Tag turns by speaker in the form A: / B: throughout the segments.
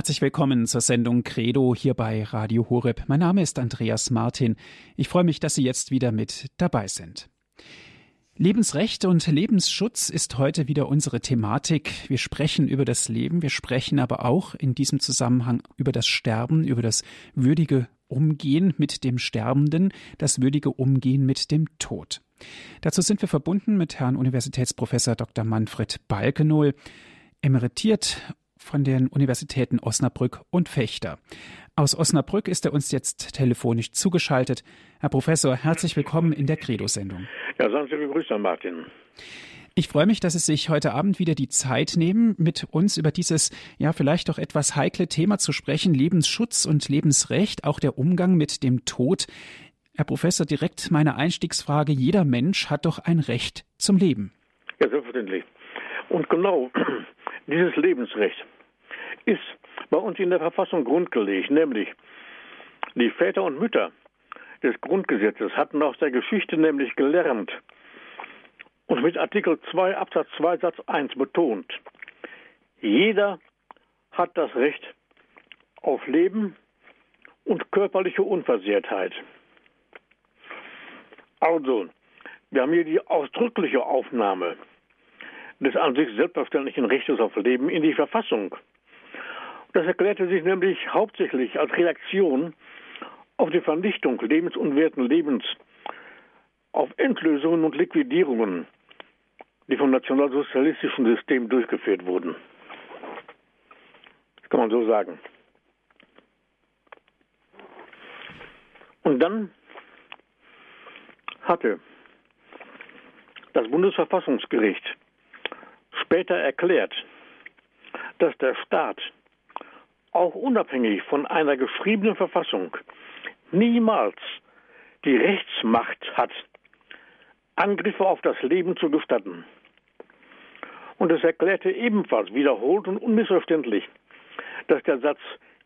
A: Herzlich willkommen zur Sendung Credo hier bei Radio Horeb. Mein Name ist Andreas Martin. Ich freue mich, dass Sie jetzt wieder mit dabei sind. Lebensrecht und Lebensschutz ist heute wieder unsere Thematik. Wir sprechen über das Leben, wir sprechen aber auch in diesem Zusammenhang über das Sterben, über das würdige Umgehen mit dem Sterbenden, das würdige Umgehen mit dem Tod. Dazu sind wir verbunden mit Herrn Universitätsprofessor Dr. Manfred Balkenohl, emeritiert von den Universitäten Osnabrück und Fechter. Aus Osnabrück ist er uns jetzt telefonisch zugeschaltet. Herr Professor, herzlich willkommen in der Credo-Sendung.
B: Ja, sagen Sie Herr Martin.
A: Ich freue mich, dass Sie sich heute Abend wieder die Zeit nehmen, mit uns über dieses ja vielleicht doch etwas heikle Thema zu sprechen, Lebensschutz und Lebensrecht, auch der Umgang mit dem Tod. Herr Professor, direkt meine Einstiegsfrage. Jeder Mensch hat doch ein Recht zum Leben.
B: Ja, selbstverständlich. Und genau dieses Lebensrecht ist bei uns in der Verfassung grundgelegt, nämlich die Väter und Mütter des Grundgesetzes hatten aus der Geschichte nämlich gelernt und mit Artikel 2 Absatz 2 Satz 1 betont, jeder hat das Recht auf Leben und körperliche Unversehrtheit. Also, wir haben hier die ausdrückliche Aufnahme des an sich selbstverständlichen Rechtes auf Leben in die Verfassung. Das erklärte sich nämlich hauptsächlich als Reaktion auf die Vernichtung lebensunwerten Lebens, auf Entlösungen und Liquidierungen, die vom nationalsozialistischen System durchgeführt wurden. Das kann man so sagen. Und dann hatte das Bundesverfassungsgericht später erklärt, dass der Staat auch unabhängig von einer geschriebenen Verfassung niemals die Rechtsmacht hat, Angriffe auf das Leben zu gestatten. Und es erklärte ebenfalls wiederholt und unmissverständlich, dass der Satz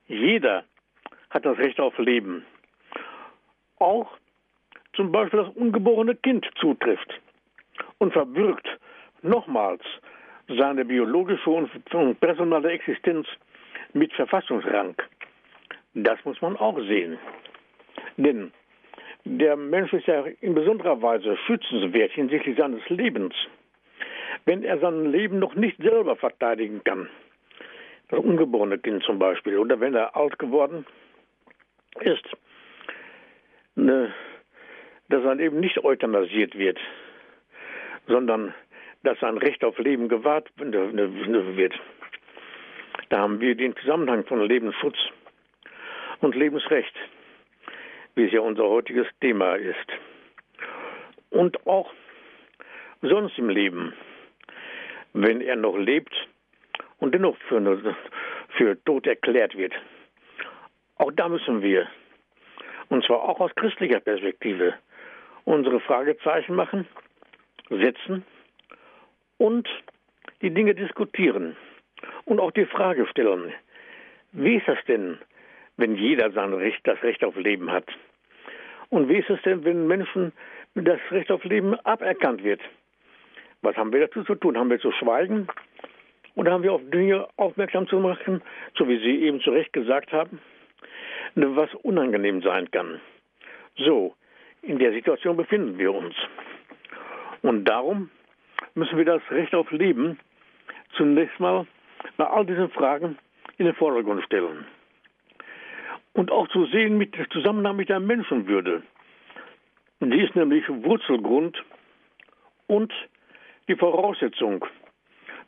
B: jeder hat das Recht auf Leben auch zum Beispiel das ungeborene Kind zutrifft und verbürgt nochmals seine biologische und personale Existenz mit Verfassungsrang. Das muss man auch sehen. Denn der Mensch ist ja in besonderer Weise schützenswert hinsichtlich seines Lebens. Wenn er sein Leben noch nicht selber verteidigen kann, das ungeborene Kind zum Beispiel, oder wenn er alt geworden ist, ne, dass sein Leben nicht euthanasiert wird, sondern dass sein Recht auf Leben gewahrt wird. Da haben wir den Zusammenhang von Lebensschutz und Lebensrecht, wie es ja unser heutiges Thema ist. Und auch sonst im Leben, wenn er noch lebt und dennoch für, für tot erklärt wird. Auch da müssen wir, und zwar auch aus christlicher Perspektive, unsere Fragezeichen machen, setzen und die Dinge diskutieren und auch die Frage stellen, wie ist das denn, wenn jeder sein Recht, das Recht auf Leben hat? Und wie ist es denn, wenn Menschen das Recht auf Leben aberkannt wird? Was haben wir dazu zu tun? Haben wir zu schweigen? Oder haben wir auf Dinge aufmerksam zu machen, so wie Sie eben zu Recht gesagt haben, was unangenehm sein kann? So, in der Situation befinden wir uns. Und darum müssen wir das Recht auf Leben zunächst mal bei all diesen Fragen in den Vordergrund stellen. Und auch zu sehen mit Zusammenhang mit der Menschenwürde. Die ist nämlich Wurzelgrund und die Voraussetzung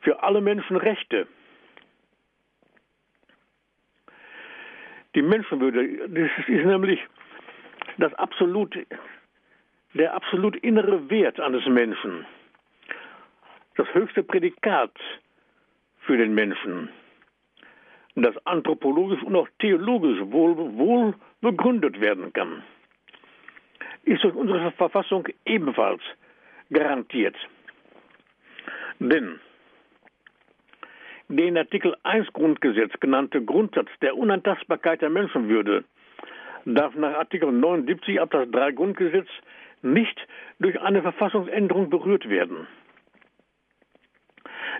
B: für alle Menschenrechte. Die Menschenwürde das ist nämlich das absolut, der absolut innere Wert eines Menschen das höchste Prädikat für den Menschen, das anthropologisch und auch theologisch wohl, wohl begründet werden kann, ist durch unsere Verfassung ebenfalls garantiert. Denn der in Artikel 1 Grundgesetz genannte Grundsatz der Unantastbarkeit der Menschenwürde darf nach Artikel 79 Absatz 3 Grundgesetz nicht durch eine Verfassungsänderung berührt werden.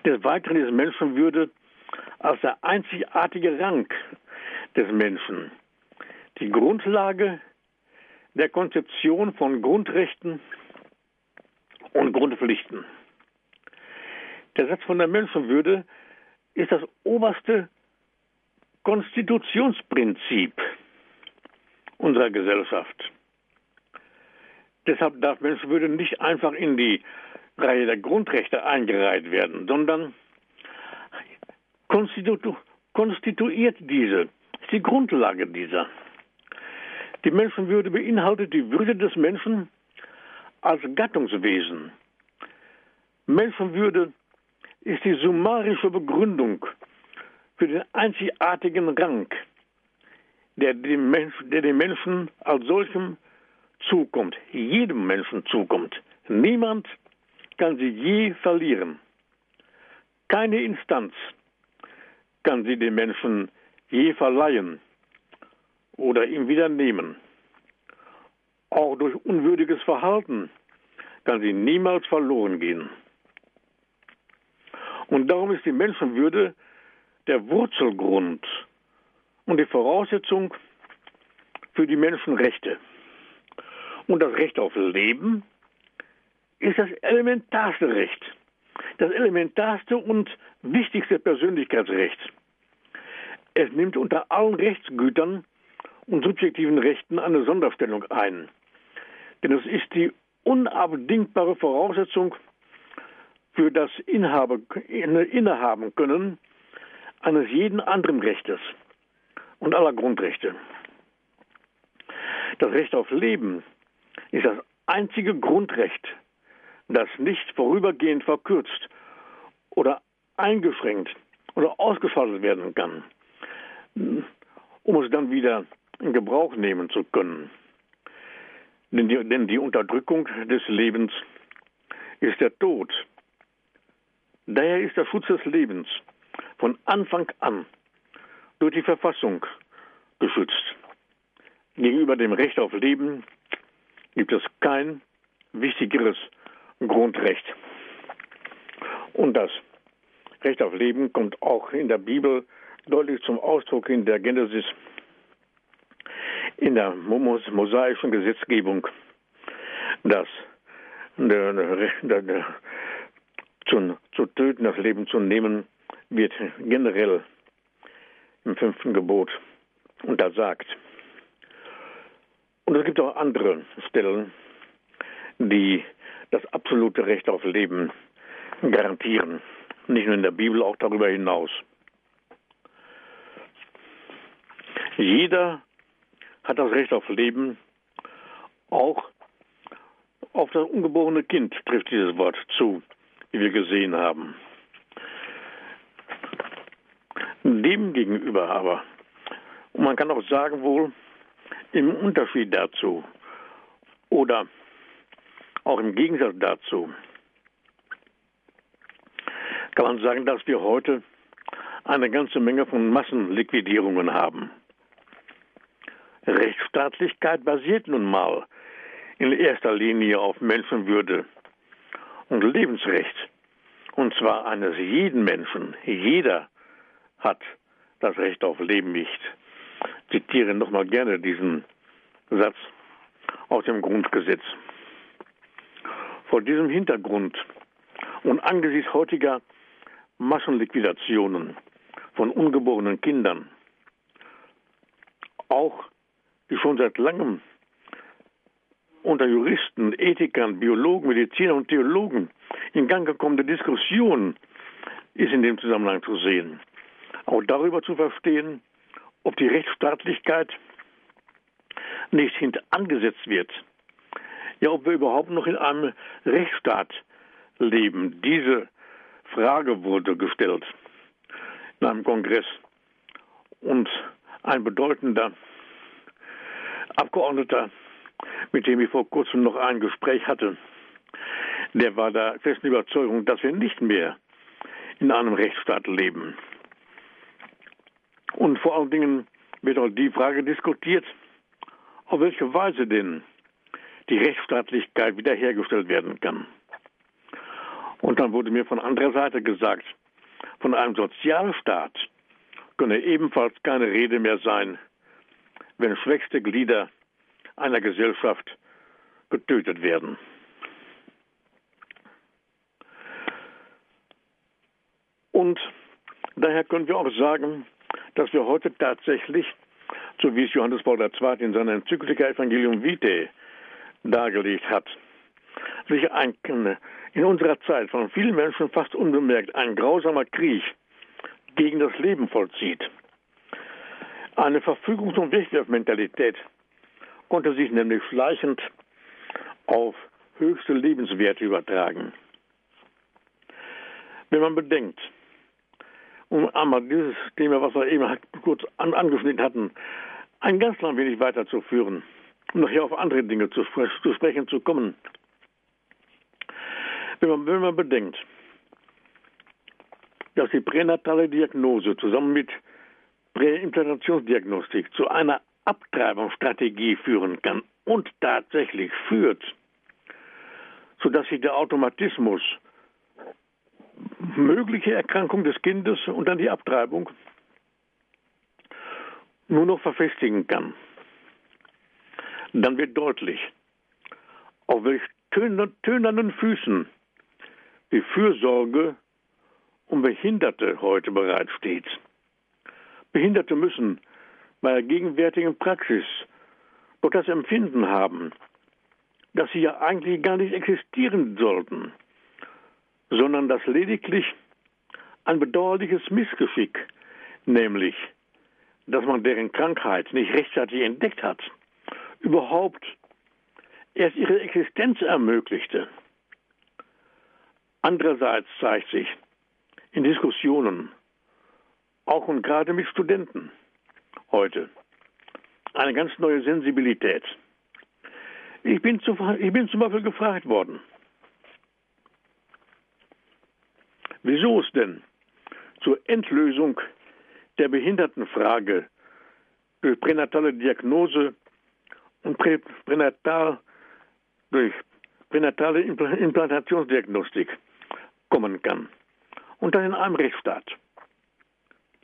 B: Des Weiteren ist Menschenwürde als der einzigartige Rang des Menschen, die Grundlage der Konzeption von Grundrechten und Grundpflichten. Der Satz von der Menschenwürde ist das oberste Konstitutionsprinzip unserer Gesellschaft. Deshalb darf Menschenwürde nicht einfach in die Reihe der Grundrechte eingereiht werden, sondern konstitu konstituiert diese, ist die Grundlage dieser. Die Menschenwürde beinhaltet die Würde des Menschen als Gattungswesen. Menschenwürde ist die summarische Begründung für den einzigartigen Rang, der dem, Mensch, der dem Menschen als solchem zukommt, jedem Menschen zukommt. Niemand kann sie je verlieren. Keine Instanz kann sie dem Menschen je verleihen oder ihm wieder nehmen. Auch durch unwürdiges Verhalten kann sie niemals verloren gehen. Und darum ist die Menschenwürde der Wurzelgrund und die Voraussetzung für die Menschenrechte. Und das Recht auf Leben ist das elementarste Recht, das elementarste und wichtigste Persönlichkeitsrecht. Es nimmt unter allen Rechtsgütern und subjektiven Rechten eine Sonderstellung ein. Denn es ist die unabdingbare Voraussetzung für das Inhabe, Innehaben können eines jeden anderen Rechtes und aller Grundrechte. Das Recht auf Leben ist das einzige Grundrecht, das nicht vorübergehend verkürzt oder eingeschränkt oder ausgeschaltet werden kann, um es dann wieder in Gebrauch nehmen zu können. Denn die, denn die Unterdrückung des Lebens ist der Tod. Daher ist der Schutz des Lebens von Anfang an durch die Verfassung geschützt. Gegenüber dem Recht auf Leben gibt es kein wichtigeres Grundrecht. Und das Recht auf Leben kommt auch in der Bibel deutlich zum Ausdruck in der Genesis, in der mosaischen Gesetzgebung, dass der, zu, zu töten, das Leben zu nehmen, wird generell im fünften Gebot untersagt. Und es gibt auch andere Stellen, die das absolute Recht auf Leben garantieren. Nicht nur in der Bibel, auch darüber hinaus. Jeder hat das Recht auf Leben, auch auf das ungeborene Kind trifft dieses Wort zu, wie wir gesehen haben. Demgegenüber aber, und man kann auch sagen wohl, im Unterschied dazu oder auch im Gegensatz dazu, kann man sagen, dass wir heute eine ganze Menge von Massenliquidierungen haben. Rechtsstaatlichkeit basiert nun mal in erster Linie auf Menschenwürde und Lebensrecht. Und zwar eines jeden Menschen. Jeder hat das Recht auf Leben nicht. Ich zitiere nochmal gerne diesen Satz aus dem Grundgesetz. Vor diesem Hintergrund und angesichts heutiger Massenliquidationen von ungeborenen Kindern, auch die schon seit langem unter Juristen, Ethikern, Biologen, Medizinern und Theologen in Gang gekommene Diskussion ist in dem Zusammenhang zu sehen auch darüber zu verstehen, ob die Rechtsstaatlichkeit nicht hintangesetzt wird. Ja, ob wir überhaupt noch in einem Rechtsstaat leben. Diese Frage wurde gestellt in einem Kongress. Und ein bedeutender Abgeordneter, mit dem ich vor kurzem noch ein Gespräch hatte, der war der festen Überzeugung, dass wir nicht mehr in einem Rechtsstaat leben. Und vor allen Dingen wird auch die Frage diskutiert, auf welche Weise denn die Rechtsstaatlichkeit wiederhergestellt werden kann. Und dann wurde mir von anderer Seite gesagt, von einem Sozialstaat könne ebenfalls keine Rede mehr sein, wenn schwächste Glieder einer Gesellschaft getötet werden. Und daher können wir auch sagen, dass wir heute tatsächlich, so wie es Johannes Paul II. in seiner Enzyklika Evangelium Vitae dargelegt hat, sich ein, in unserer Zeit von vielen Menschen fast unbemerkt ein grausamer Krieg gegen das Leben vollzieht. Eine Verfügungs- und Wegwerfmentalität konnte sich nämlich schleichend auf höchste Lebenswerte übertragen. Wenn man bedenkt, um einmal dieses Thema, was wir eben kurz an, angeschnitten hatten, ein ganz klein wenig weiterzuführen, um nachher auf andere Dinge zu, zu sprechen zu kommen. Wenn man, wenn man bedenkt, dass die pränatale Diagnose zusammen mit Präimplantationsdiagnostik zu einer Abtreibungsstrategie führen kann und tatsächlich führt, sodass sich der Automatismus mögliche Erkrankung des Kindes und dann die Abtreibung nur noch verfestigen kann, dann wird deutlich, auf welch tönernen Füßen die Fürsorge um Behinderte heute bereitsteht. Behinderte müssen bei der gegenwärtigen Praxis doch das Empfinden haben, dass sie ja eigentlich gar nicht existieren sollten, sondern dass lediglich ein bedauerliches Missgeschick, nämlich, dass man deren Krankheit nicht rechtzeitig entdeckt hat, überhaupt erst ihre Existenz ermöglichte. Andererseits zeigt sich in Diskussionen, auch und gerade mit Studenten heute, eine ganz neue Sensibilität. Ich bin, zu, ich bin zum Beispiel gefragt worden, wieso es denn zur Endlösung der Behindertenfrage durch pränatale Diagnose und prä, pränatal, durch pränatale Implantationsdiagnostik kommen kann. Und das in einem Rechtsstaat.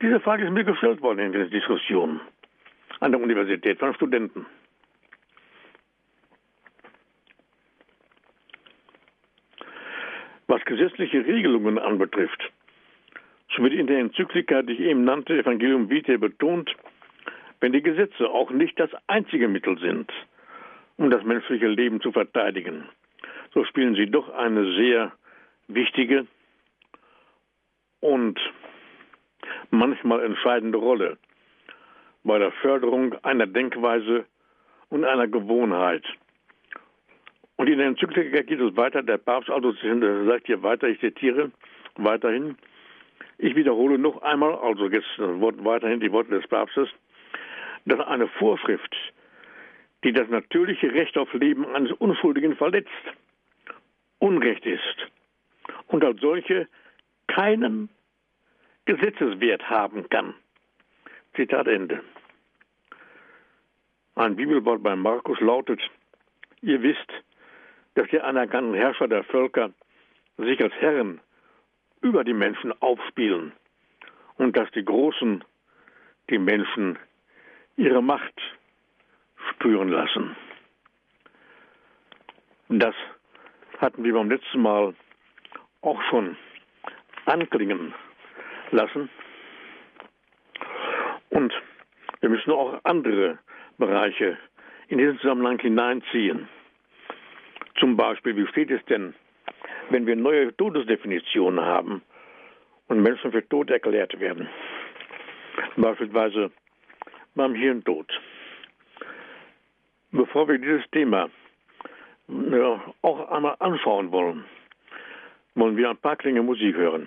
B: Diese Frage ist mir gestellt worden in der Diskussion an der Universität von Studenten. Was gesetzliche Regelungen anbetrifft, so wird in der Enzyklika, die ich eben nannte, Evangelium Vitae betont, wenn die Gesetze auch nicht das einzige Mittel sind, um das menschliche Leben zu verteidigen, so spielen sie doch eine sehr wichtige und manchmal entscheidende Rolle bei der Förderung einer Denkweise und einer Gewohnheit. Und in der Enzyklika geht es weiter, der Papst also sagt hier weiter, ich zitiere weiterhin, ich wiederhole noch einmal, also jetzt weiterhin die Worte des Papstes, dass eine Vorschrift, die das natürliche Recht auf Leben eines Unschuldigen verletzt, Unrecht ist und als solche keinen Gesetzeswert haben kann. Zitat Ende. Ein Bibelwort bei Markus lautet, ihr wisst, dass die anerkannten Herrscher der Völker sich als Herren über die Menschen aufspielen und dass die Großen die Menschen ihre Macht spüren lassen. Das hatten wir beim letzten Mal auch schon anklingen lassen. Und wir müssen auch andere Bereiche in diesen Zusammenhang hineinziehen. Zum Beispiel, wie steht es denn, wenn wir neue Todesdefinitionen haben und Menschen für tot erklärt werden? Beispielsweise beim Hirntod. Bevor wir dieses Thema ja, auch einmal anschauen wollen, wollen wir ein paar Klänge Musik hören.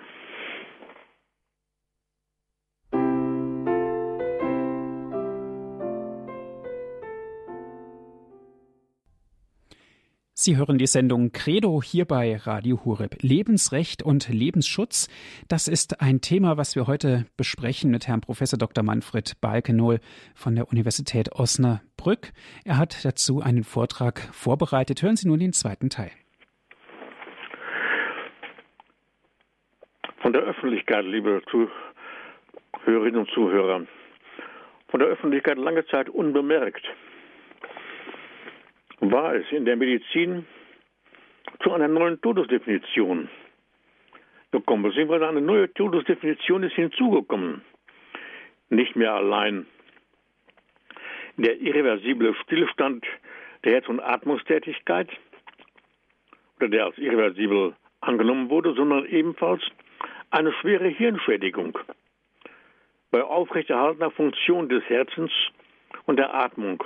A: Sie hören die Sendung Credo hier bei Radio Hureb. Lebensrecht und Lebensschutz. Das ist ein Thema, was wir heute besprechen mit Herrn Professor Dr. Manfred Balkenohl von der Universität Osnabrück. Er hat dazu einen Vortrag vorbereitet. Hören Sie nun den zweiten Teil.
B: von der Öffentlichkeit, liebe Zuhörerinnen und Zuhörer, von der Öffentlichkeit lange Zeit unbemerkt, war es in der Medizin zu einer neuen Todesdefinition gekommen, beziehungsweise eine neue Todesdefinition ist hinzugekommen. Nicht mehr allein der irreversible Stillstand der Herz- und Atmungstätigkeit oder der als irreversibel angenommen wurde, sondern ebenfalls eine schwere Hirnschädigung bei aufrechterhaltener Funktion des Herzens und der Atmung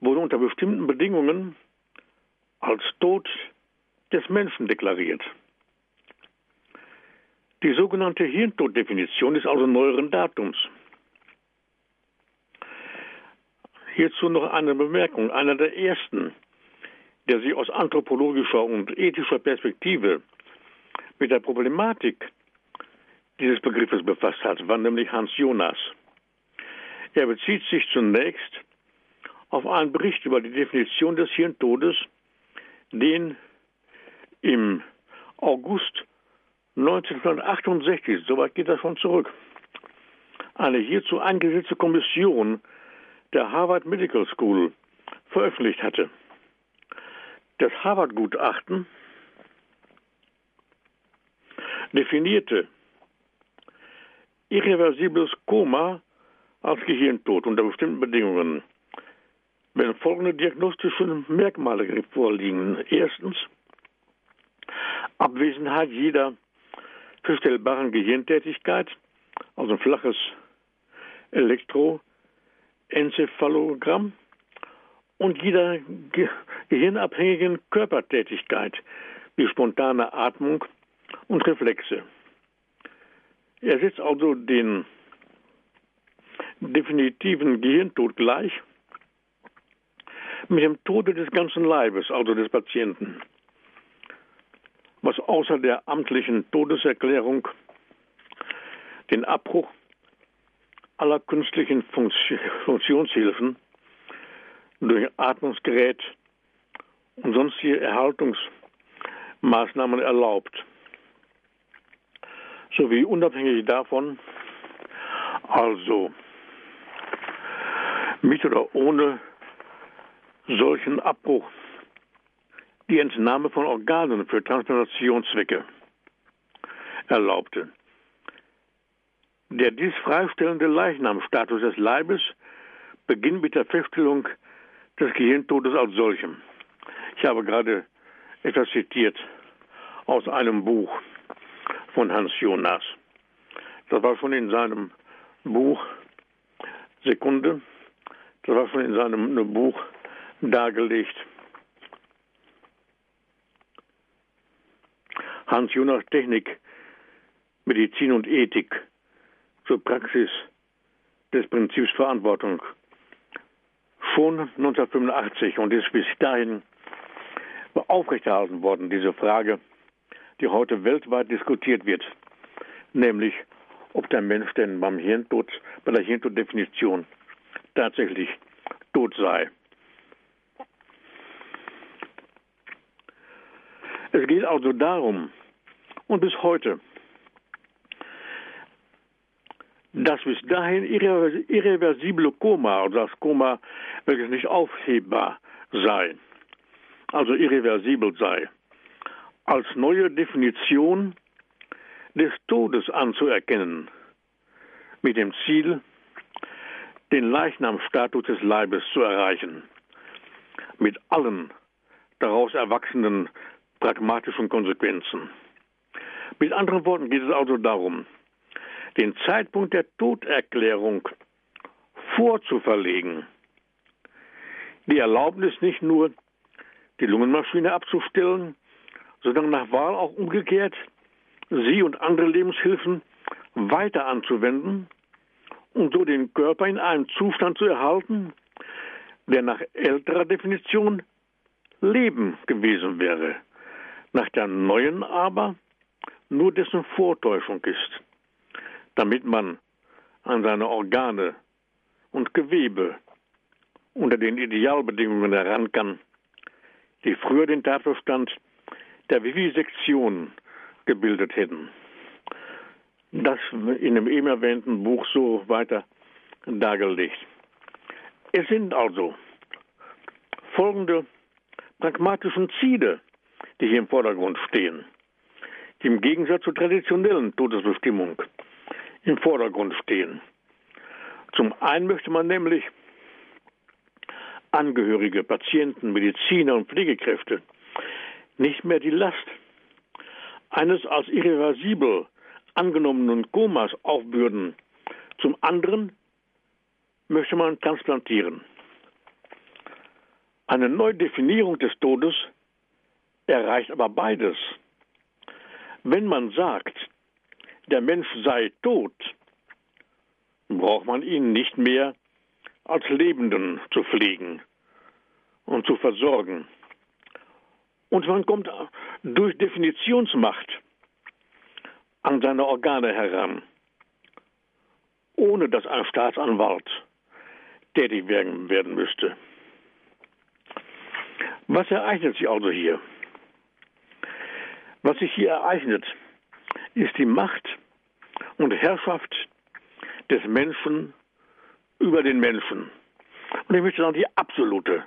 B: wurde unter bestimmten Bedingungen als Tod des Menschen deklariert. Die sogenannte Hirntoddefinition ist also neueren Datums. Hierzu noch eine Bemerkung. Einer der ersten, der sich aus anthropologischer und ethischer Perspektive mit der Problematik dieses Begriffes befasst hat, war nämlich Hans Jonas. Er bezieht sich zunächst auf einen Bericht über die Definition des Hirntodes, den im August 1968, soweit geht das schon zurück, eine hierzu eingesetzte Kommission der Harvard Medical School veröffentlicht hatte. Das Harvard-Gutachten definierte irreversibles Koma als Gehirntod unter bestimmten Bedingungen. Wenn folgende diagnostische Merkmale vorliegen. Erstens Abwesenheit jeder feststellbaren Gehirntätigkeit, also ein flaches Elektroenzephalogramm und jeder ge gehirnabhängigen Körpertätigkeit wie spontane Atmung und Reflexe. Er setzt also den definitiven Gehirntod gleich mit dem Tode des ganzen Leibes, also des Patienten. Was außer der amtlichen Todeserklärung den Abbruch aller künstlichen Funktionshilfen durch Atmungsgerät und sonstige Erhaltungsmaßnahmen erlaubt, sowie unabhängig davon, also mit oder ohne solchen Abbruch die Entnahme von Organen für Transplantationszwecke erlaubte. Der dies freistellende Leichnamstatus des Leibes beginnt mit der Feststellung des Gehirntodes als solchem. Ich habe gerade etwas zitiert aus einem Buch von Hans Jonas. Das war schon in seinem Buch Sekunde, das war schon in seinem Buch dargelegt. Hans Jonas Technik, Medizin und Ethik zur Praxis des Prinzips Verantwortung. Schon 1985 und ist bis dahin aufrechterhalten worden, diese Frage, die heute weltweit diskutiert wird, nämlich ob der Mensch denn beim Hirntod, bei der Hirntoddefinition tatsächlich tot sei. Es geht also darum, und bis heute. Das bis dahin irreversible Koma, also das Koma, welches nicht aufhebbar sei, also irreversibel sei, als neue Definition des Todes anzuerkennen, mit dem Ziel, den Leichnamstatus des Leibes zu erreichen, mit allen daraus erwachsenen pragmatischen Konsequenzen. Mit anderen Worten geht es also darum, den Zeitpunkt der Toderklärung vorzuverlegen. Die Erlaubnis nicht nur, die Lungenmaschine abzustellen, sondern nach Wahl auch umgekehrt, sie und andere Lebenshilfen weiter anzuwenden und so den Körper in einem Zustand zu erhalten, der nach älterer Definition Leben gewesen wäre. Nach der neuen aber nur dessen Vortäuschung ist, damit man an seine Organe und Gewebe unter den Idealbedingungen heran kann, die früher den Tatbestand der Vivisektion gebildet hätten. das in dem eben erwähnten Buch so weiter dargelegt. Es sind also folgende pragmatischen Ziele, die hier im Vordergrund stehen, die im Gegensatz zur traditionellen Todesbestimmung im Vordergrund stehen. Zum einen möchte man nämlich Angehörige, Patienten, Mediziner und Pflegekräfte nicht mehr die Last eines als irreversibel angenommenen Komas aufbürden. Zum anderen möchte man transplantieren. Eine Neudefinierung des Todes erreicht aber beides. Wenn man sagt, der Mensch sei tot, braucht man ihn nicht mehr als Lebenden zu pflegen und zu versorgen. Und man kommt durch Definitionsmacht an seine Organe heran, ohne dass ein Staatsanwalt tätig werden, müsste. Was ereignet sich also hier? Was sich hier ereignet, ist die Macht und Herrschaft des Menschen über den Menschen. Und ich möchte sagen, die absolute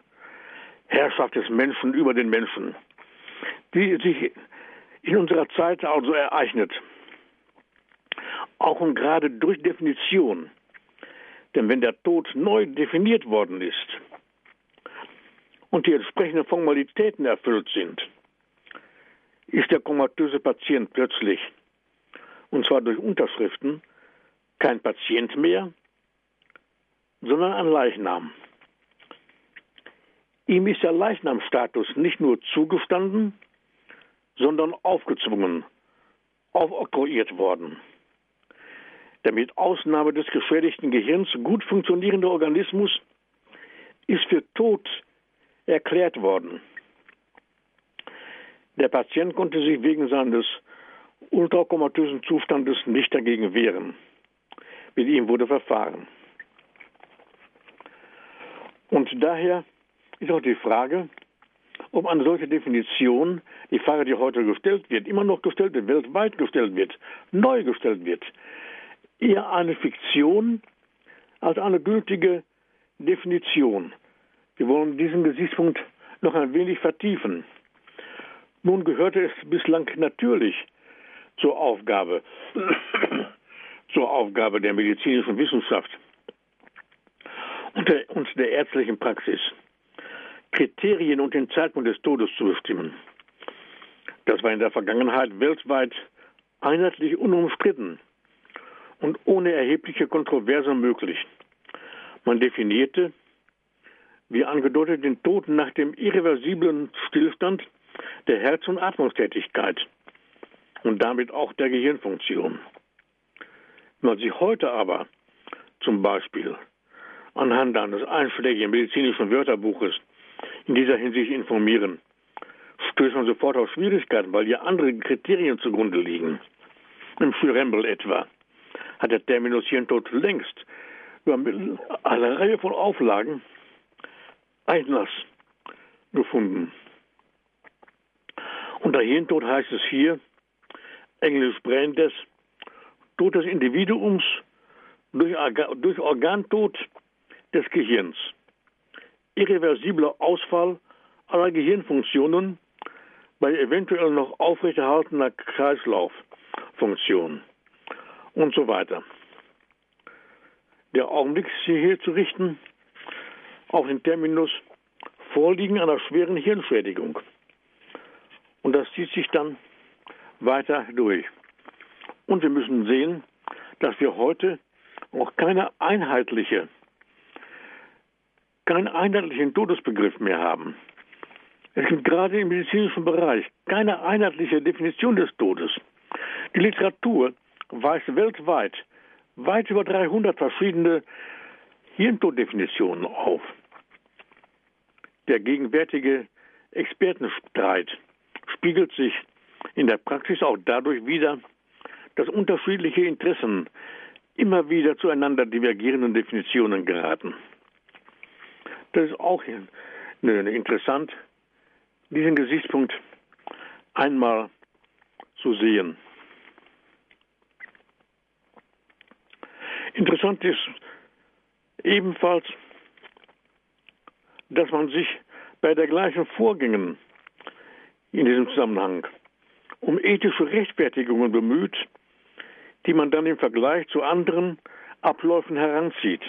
B: Herrschaft des Menschen über den Menschen, die sich in unserer Zeit also ereignet. Auch und gerade durch Definition. Denn wenn der Tod neu definiert worden ist und die entsprechenden Formalitäten erfüllt sind, ist der komatöse Patient plötzlich, und zwar durch Unterschriften, kein Patient mehr, sondern ein Leichnam. Ihm ist der Leichnamstatus nicht nur zugestanden, sondern aufgezwungen, aufoktroyiert worden. Der mit Ausnahme des geschädigten Gehirns gut funktionierende Organismus ist für tot erklärt worden. Der Patient konnte sich wegen seines ultrakomatösen Zustandes nicht dagegen wehren. Mit ihm wurde verfahren. Und daher ist auch die Frage, ob eine solche Definition, die Frage, die heute gestellt wird, immer noch gestellt wird, weltweit gestellt wird, neu gestellt wird, eher eine Fiktion als eine gültige Definition. Wir wollen diesen Gesichtspunkt noch ein wenig vertiefen. Nun gehörte es bislang natürlich zur Aufgabe, zur Aufgabe der medizinischen Wissenschaft und der, und der ärztlichen Praxis, Kriterien und den Zeitpunkt des Todes zu bestimmen. Das war in der Vergangenheit weltweit einheitlich unumstritten und ohne erhebliche Kontroverse möglich. Man definierte, wie angedeutet, den Tod nach dem irreversiblen Stillstand der Herz- und Atmungstätigkeit und damit auch der Gehirnfunktion. Wenn man sich heute aber zum Beispiel anhand eines einschlägigen medizinischen Wörterbuches in dieser Hinsicht informieren, stößt man sofort auf Schwierigkeiten, weil hier andere Kriterien zugrunde liegen. Im Schürembel etwa hat der Terminus Hirntod längst über eine Reihe von Auflagen Einlass gefunden. Unter Hirntod heißt es hier, englisch Brain Death, Tod des Individuums durch, durch Organtod des Gehirns, irreversibler Ausfall aller Gehirnfunktionen bei eventuell noch aufrechterhaltener Kreislauffunktion und so weiter. Der Augenblick ist hier zu richten auf den Terminus Vorliegen einer schweren Hirnschädigung. Und das zieht sich dann weiter durch. Und wir müssen sehen, dass wir heute auch keine einheitliche, keinen einheitlichen Todesbegriff mehr haben. Es gibt gerade im medizinischen Bereich keine einheitliche Definition des Todes. Die Literatur weist weltweit weit über 300 verschiedene Hirntoddefinitionen auf. Der gegenwärtige Expertenstreit spiegelt sich in der Praxis auch dadurch wider, dass unterschiedliche Interessen immer wieder zueinander divergierenden Definitionen geraten. Das ist auch interessant, diesen Gesichtspunkt einmal zu sehen. Interessant ist ebenfalls, dass man sich bei der gleichen Vorgängen in diesem Zusammenhang um ethische Rechtfertigungen bemüht, die man dann im Vergleich zu anderen Abläufen heranzieht.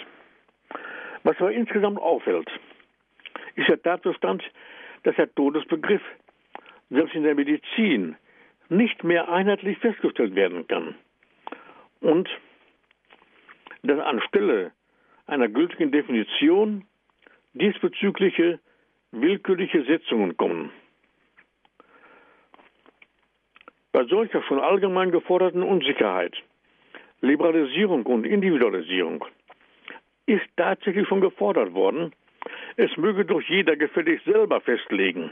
B: Was aber insgesamt auffällt, ist der Tatbestand, dass der Todesbegriff selbst in der Medizin nicht mehr einheitlich festgestellt werden kann. Und dass anstelle einer gültigen Definition diesbezügliche willkürliche Setzungen kommen. Bei solcher schon allgemein geforderten Unsicherheit, Liberalisierung und Individualisierung ist tatsächlich schon gefordert worden, es möge doch jeder gefällig selber festlegen,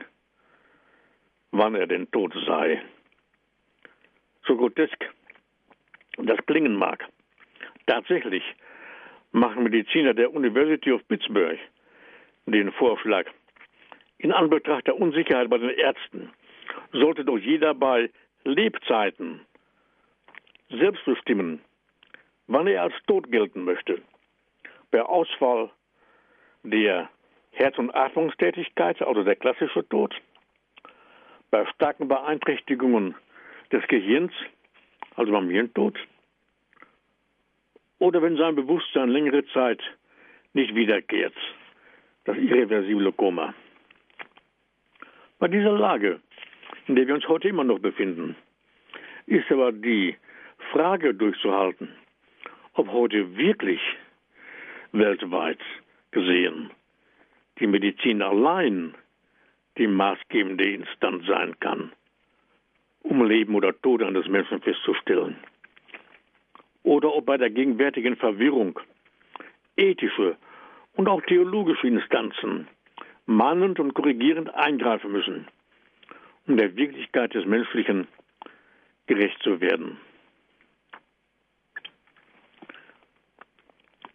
B: wann er denn tot sei. So grotesk das klingen mag. Tatsächlich machen Mediziner der University of Pittsburgh den Vorschlag, in Anbetracht der Unsicherheit bei den Ärzten sollte doch jeder bei Lebzeiten selbst bestimmen, wann er als tot gelten möchte. Bei Ausfall der Herz- und Atmungstätigkeit, also der klassische Tod, bei starken Beeinträchtigungen des Gehirns, also beim Hirntod, oder wenn sein Bewusstsein längere Zeit nicht wiederkehrt, das irreversible Koma. Bei dieser Lage, in der wir uns heute immer noch befinden, ist aber die Frage durchzuhalten, ob heute wirklich weltweit gesehen die Medizin allein die maßgebende Instanz sein kann, um Leben oder Tod eines Menschen festzustellen. Oder ob bei der gegenwärtigen Verwirrung ethische und auch theologische Instanzen mahnend und korrigierend eingreifen müssen, um der Wirklichkeit des Menschlichen gerecht zu werden.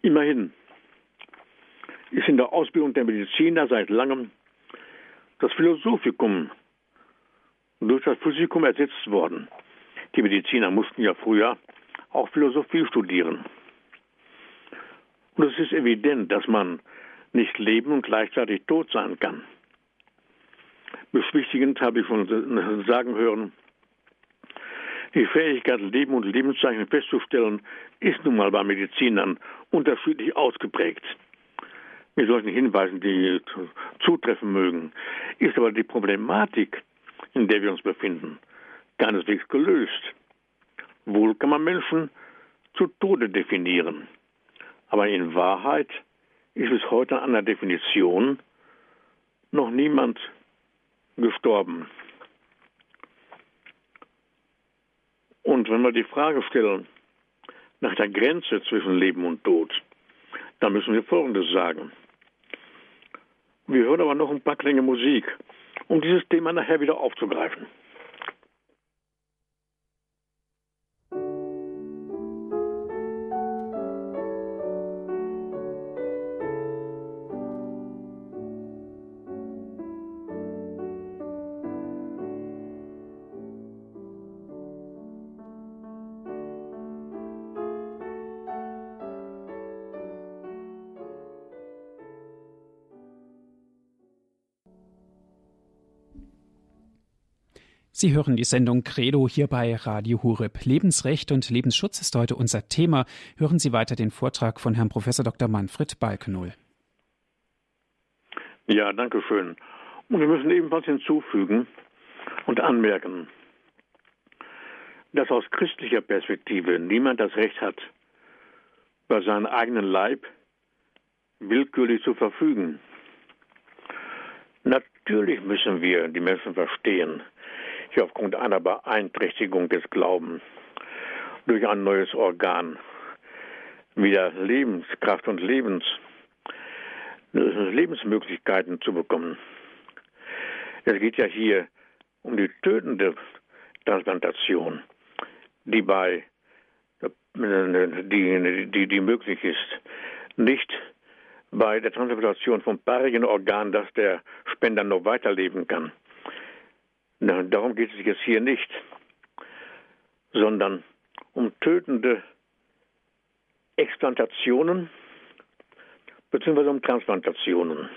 B: Immerhin ist in der Ausbildung der Mediziner seit langem das Philosophikum durch das Physikum ersetzt worden. Die Mediziner mussten ja früher auch Philosophie studieren. Und es ist evident, dass man nicht leben und gleichzeitig tot sein kann. Beschwichtigend habe ich von sagen hören, die Fähigkeit, Leben und Lebenszeichen festzustellen, ist nun mal bei Medizinern unterschiedlich ausgeprägt. Mit solchen Hinweisen, die zutreffen mögen, ist aber die Problematik, in der wir uns befinden, keineswegs gelöst. Wohl kann man Menschen zu Tode definieren, aber in Wahrheit ist bis heute an der Definition noch niemand gestorben. Und wenn wir die Frage stellen nach der Grenze zwischen Leben und Tod, dann müssen wir Folgendes sagen. Wir hören aber noch ein paar Klänge Musik, um dieses Thema nachher wieder aufzugreifen.
A: Sie hören die Sendung Credo hier bei Radio Hureb. Lebensrecht und Lebensschutz ist heute unser Thema. Hören Sie weiter den Vortrag von Herrn Professor Dr. Manfred Balkenohl.
B: Ja, danke schön. Und wir müssen ebenfalls hinzufügen und anmerken, dass aus christlicher Perspektive niemand das Recht hat, über seinen eigenen Leib willkürlich zu verfügen. Natürlich müssen wir die Menschen verstehen, die aufgrund einer Beeinträchtigung des Glaubens durch ein neues Organ wieder Lebenskraft und Lebens, Lebensmöglichkeiten zu bekommen. Es geht ja hier um die tötende Transplantation, die bei die, die, die möglich ist, nicht bei der Transplantation vom paarigen Organ, dass der Spender noch weiterleben kann. Darum geht es jetzt hier nicht, sondern um tötende Explantationen bzw. um Transplantationen.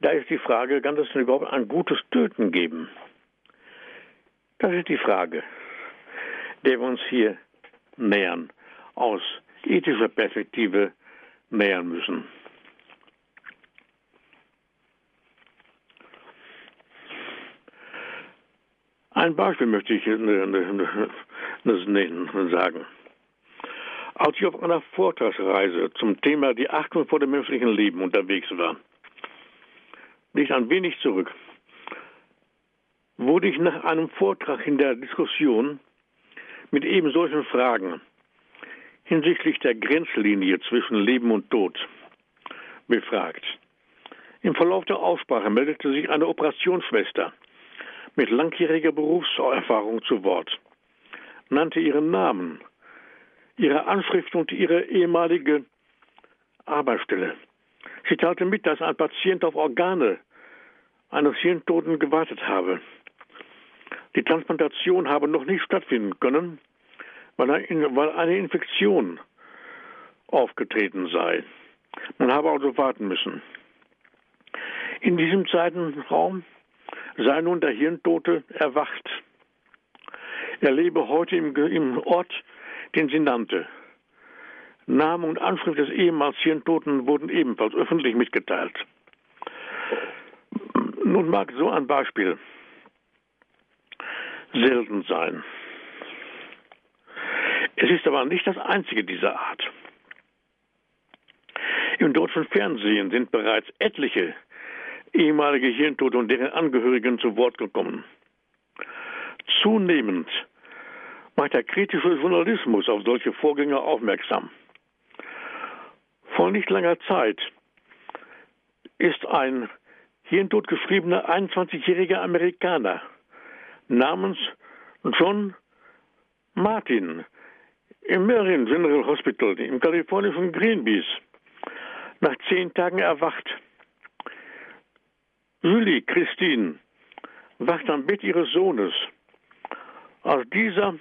B: Da ist die Frage, kann es überhaupt ein gutes Töten geben? Das ist die Frage, der wir uns hier nähern, aus ethischer Perspektive nähern müssen. Ein Beispiel möchte ich nennen, sagen. Als ich auf einer Vortragsreise zum Thema die Achtung vor dem menschlichen Leben unterwegs war, liegt ein wenig zurück, wurde ich nach einem Vortrag in der Diskussion mit eben solchen Fragen hinsichtlich der Grenzlinie zwischen Leben und Tod befragt. Im Verlauf der Aussprache meldete sich eine Operationsschwester mit langjähriger Berufserfahrung zu Wort, nannte ihren Namen, ihre Anschrift und ihre ehemalige Arbeitsstelle. Sie teilte mit, dass ein Patient auf Organe eines Hirntoten gewartet habe. Die Transplantation habe noch nicht stattfinden können, weil eine Infektion aufgetreten sei. Man habe also warten müssen. In diesem Zeitraum sei nun der Hirntote erwacht. Er lebe heute im, im Ort, den sie nannte. Name und Anschrift des ehemals Hirntoten wurden ebenfalls öffentlich mitgeteilt. Nun mag so ein Beispiel selten sein. Es ist aber nicht das einzige dieser Art. Im deutschen Fernsehen sind bereits etliche ehemalige Hirntote und deren Angehörigen zu Wort gekommen. Zunehmend macht der kritische Journalismus auf solche Vorgänge aufmerksam. Vor nicht langer Zeit ist ein Hirntod geschriebener 21-jähriger Amerikaner namens John Martin im Marion General Hospital im kalifornischen Greenpeace nach zehn Tagen erwacht. Julie Christine wacht am Bett ihres Sohnes, als dieser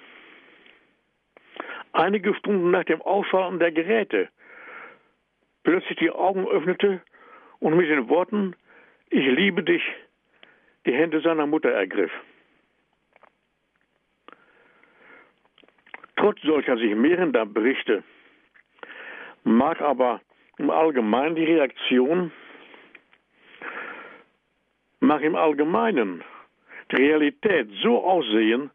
B: einige Stunden nach dem Ausschalten der Geräte plötzlich die Augen öffnete und mit den Worten Ich liebe dich die Hände seiner Mutter ergriff. Trotz solcher sich mehrender Berichte mag aber im Allgemeinen die Reaktion, mag im Allgemeinen die Realität so aussehen,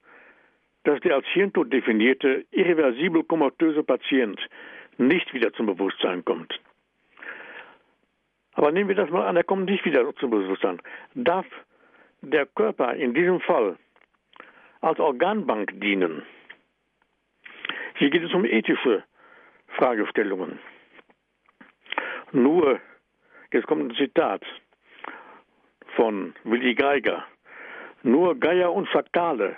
B: dass der als Hirntod definierte, irreversibel komatöse Patient nicht wieder zum Bewusstsein kommt. Aber nehmen wir das mal an, er kommt nicht wieder zum Bewusstsein. Darf der Körper in diesem Fall als Organbank dienen? Hier geht es um ethische Fragestellungen. Nur, jetzt kommt ein Zitat von Willy Geiger, nur Geier und Faktale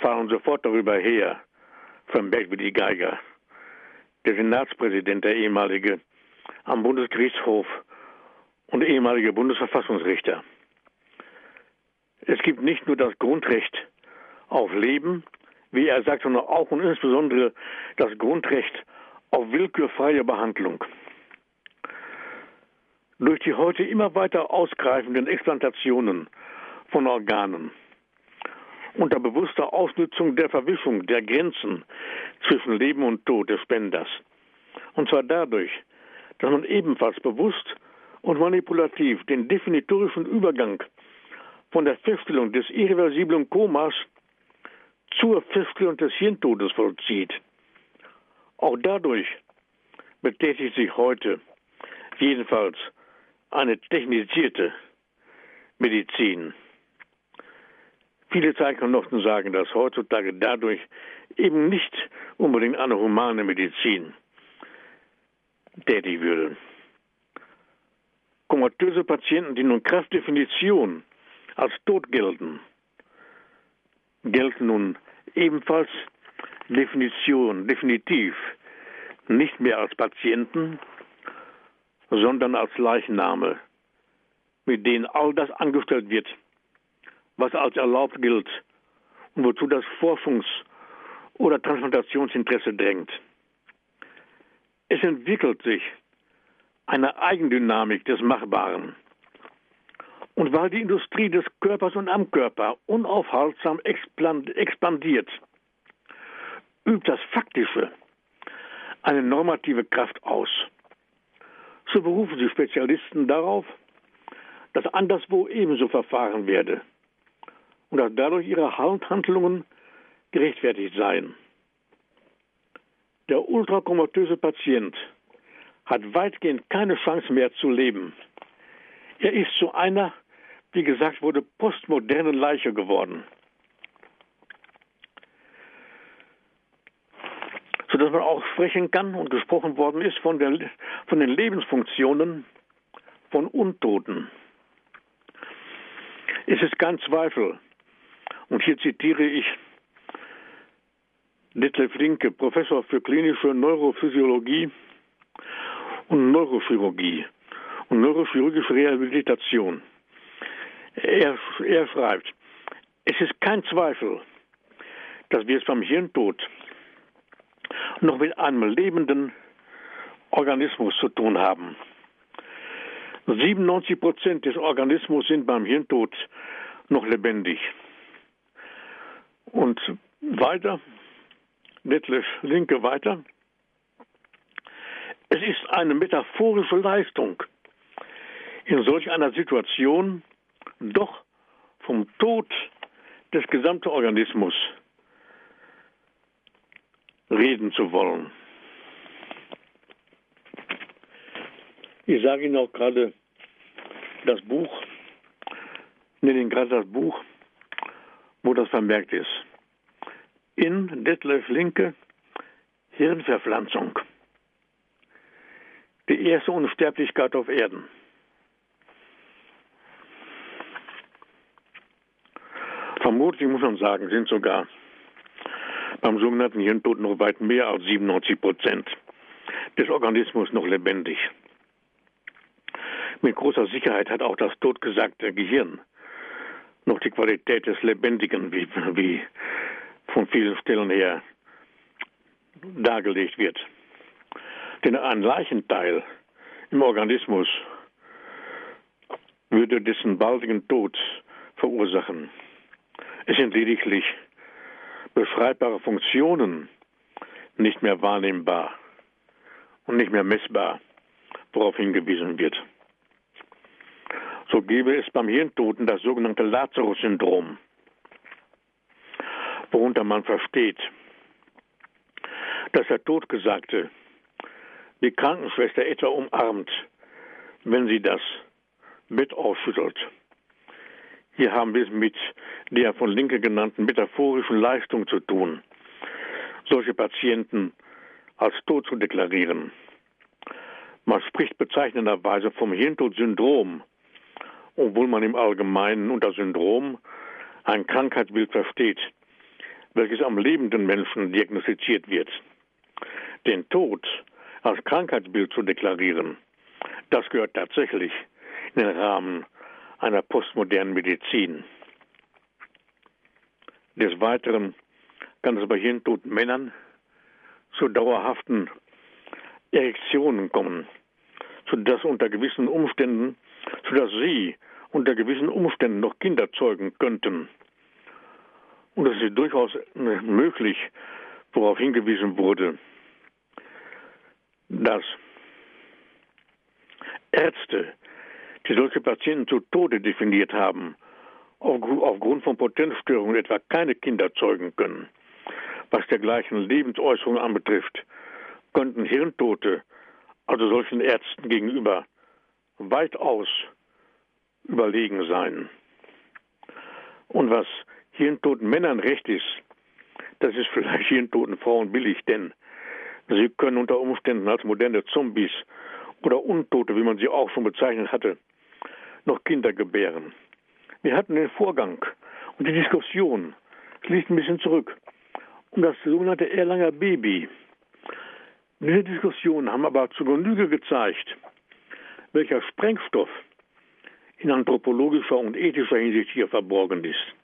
B: fahren sofort darüber her, von Willy Geiger, der Senatspräsident, der ehemalige am Bundesgerichtshof und ehemalige Bundesverfassungsrichter. Es gibt nicht nur das Grundrecht auf Leben, wie er sagt, sondern auch und insbesondere das Grundrecht auf willkürfreie Behandlung. Durch die heute immer weiter ausgreifenden Explantationen von Organen unter bewusster Ausnutzung der Verwischung der Grenzen zwischen Leben und Tod des Spenders. Und zwar dadurch, dass man ebenfalls bewusst und manipulativ den definitorischen Übergang von der Feststellung des irreversiblen Komas zur Feststellung des Hirntodes vollzieht. Auch dadurch betätigt sich heute jedenfalls eine technisierte Medizin. Viele Zeitgenossen sagen, dass heutzutage dadurch eben nicht unbedingt eine humane Medizin tätig würde. Komatöse Patienten, die nun Kraftdefinition als tot gelten, gelten nun ebenfalls Definition, definitiv nicht mehr als Patienten, sondern als Leichname, mit denen all das angestellt wird, was als erlaubt gilt und wozu das Forschungs- oder Transplantationsinteresse drängt. Es entwickelt sich eine Eigendynamik des Machbaren. Und weil die Industrie des Körpers und am Körper unaufhaltsam expandiert, übt das Faktische eine normative Kraft aus. So berufen sich Spezialisten darauf, dass anderswo ebenso verfahren werde und dass dadurch ihre Handlungen gerechtfertigt seien. Der ultrakomatöse Patient hat weitgehend keine Chance mehr zu leben. Er ist zu einer, wie gesagt wurde, postmodernen Leiche geworden. Sodass man auch sprechen kann und gesprochen worden ist von, der, von den Lebensfunktionen von Untoten. Es ist kein Zweifel, und hier zitiere ich Detlef Linke, Professor für klinische Neurophysiologie und Neurochirurgie und neurochirurgische Rehabilitation. Er, er schreibt, es ist kein Zweifel, dass wir es beim Hirntod noch mit einem lebenden Organismus zu tun haben. 97 Prozent des Organismus sind beim Hirntod noch lebendig. Und weiter, Detlef Linke weiter, es ist eine metaphorische Leistung, in solch einer Situation doch vom Tod des gesamten Organismus reden zu wollen. Ich sage Ihnen auch gerade das Buch, nenne Ihnen gerade das Buch, wo das vermerkt ist. In Detlef Linke Hirnverpflanzung. Die erste Unsterblichkeit auf Erden. Vermutlich muss man sagen, sind sogar beim sogenannten Hirntod noch weit mehr als 97 Prozent des Organismus noch lebendig. Mit großer Sicherheit hat auch das totgesagte Gehirn noch die Qualität des Lebendigen, wie, wie von vielen Stellen her dargelegt wird. Denn ein Leichenteil im Organismus würde dessen baldigen Tod verursachen. Es sind lediglich beschreibbare Funktionen nicht mehr wahrnehmbar und nicht mehr messbar, worauf hingewiesen wird. So gäbe es beim Hirntoten das sogenannte Lazarus-Syndrom, worunter man versteht, dass der Todgesagte die Krankenschwester etwa umarmt, wenn sie das Bett ausschüttelt. Hier haben wir es mit der von Linke genannten metaphorischen Leistung zu tun, solche Patienten als tot zu deklarieren. Man spricht bezeichnenderweise vom Hirntodsyndrom, obwohl man im Allgemeinen unter Syndrom ein Krankheitsbild versteht, welches am lebenden Menschen diagnostiziert wird. Den Tod als Krankheitsbild zu deklarieren, das gehört tatsächlich in den Rahmen einer postmodernen Medizin. Des Weiteren kann es bei hirntoten Männern zu dauerhaften Erektionen kommen, sodass unter gewissen Umständen, sodass sie unter gewissen Umständen noch Kinder zeugen könnten. Und es ist durchaus möglich, worauf hingewiesen wurde, dass Ärzte, die solche Patienten zu Tode definiert haben, aufgrund von Potenzstörungen etwa keine Kinder zeugen können. Was dergleichen Lebensäußerungen anbetrifft, könnten Hirntote, also solchen Ärzten gegenüber, weitaus überlegen sein. Und was hirntoten Männern recht ist, das ist vielleicht hirntoten Frauen billig, denn sie können unter Umständen als moderne Zombies oder Untote, wie man sie auch schon bezeichnet hatte, noch Kinder gebären. Wir hatten den Vorgang und die Diskussion, es liegt ein bisschen zurück, um das sogenannte Erlanger Baby. Diese Diskussionen haben aber zu Genüge gezeigt, welcher Sprengstoff in anthropologischer und ethischer Hinsicht hier verborgen ist.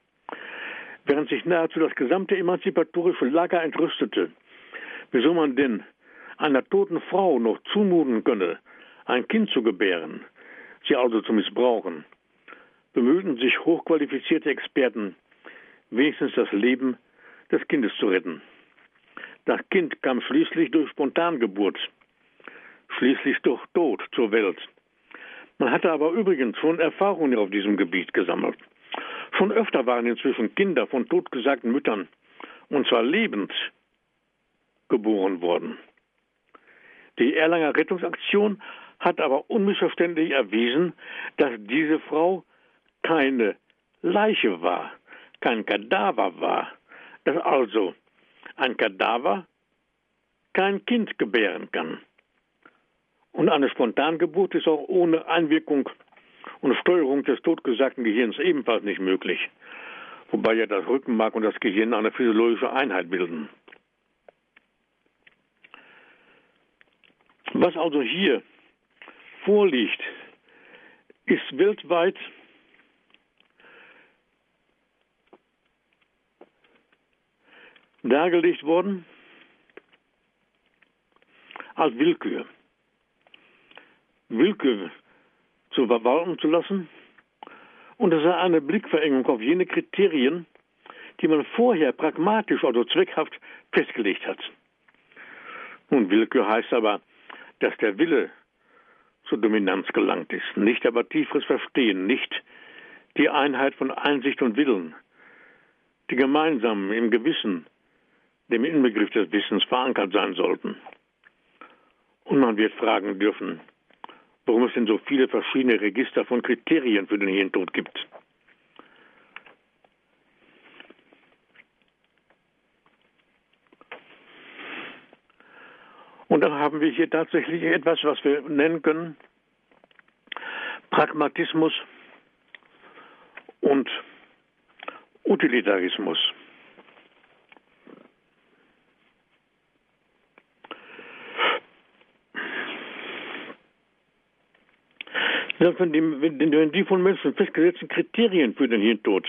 B: Während sich nahezu das gesamte emanzipatorische Lager entrüstete, wieso man denn einer toten Frau noch zumuten könne, ein Kind zu gebären, sie also zu missbrauchen, bemühten sich hochqualifizierte Experten, wenigstens das Leben des Kindes zu retten. Das Kind kam schließlich durch Spontangeburt, schließlich durch Tod zur Welt. Man hatte aber übrigens schon Erfahrungen auf diesem Gebiet gesammelt. Schon öfter waren inzwischen Kinder von totgesagten Müttern, und zwar lebend, geboren worden. Die Erlanger Rettungsaktion hat aber unmissverständlich erwiesen, dass diese Frau keine Leiche war, kein Kadaver war, dass also ein Kadaver kein Kind gebären kann. Und eine Spontangeburt ist auch ohne Einwirkung und Steuerung des totgesagten Gehirns ebenfalls nicht möglich, wobei ja das Rückenmark und das Gehirn eine physiologische Einheit bilden. Was also hier vorliegt, ist weltweit dargelegt worden als Willkür. Willkür zu verwalten zu lassen. Und es sei eine Blickverengung auf jene Kriterien, die man vorher pragmatisch oder zweckhaft festgelegt hat. Nun, Willkür heißt aber, dass der Wille zur Dominanz gelangt ist, nicht aber tieferes Verstehen, nicht die Einheit von Einsicht und Willen, die gemeinsam im Gewissen, dem Inbegriff des Wissens verankert sein sollten. Und man wird fragen dürfen, warum es denn so viele verschiedene Register von Kriterien für den Hirntod gibt. Und dann haben wir hier tatsächlich etwas, was wir nennen können Pragmatismus und Utilitarismus. wenn die, von Menschen festgesetzten Kriterien für den Hirntod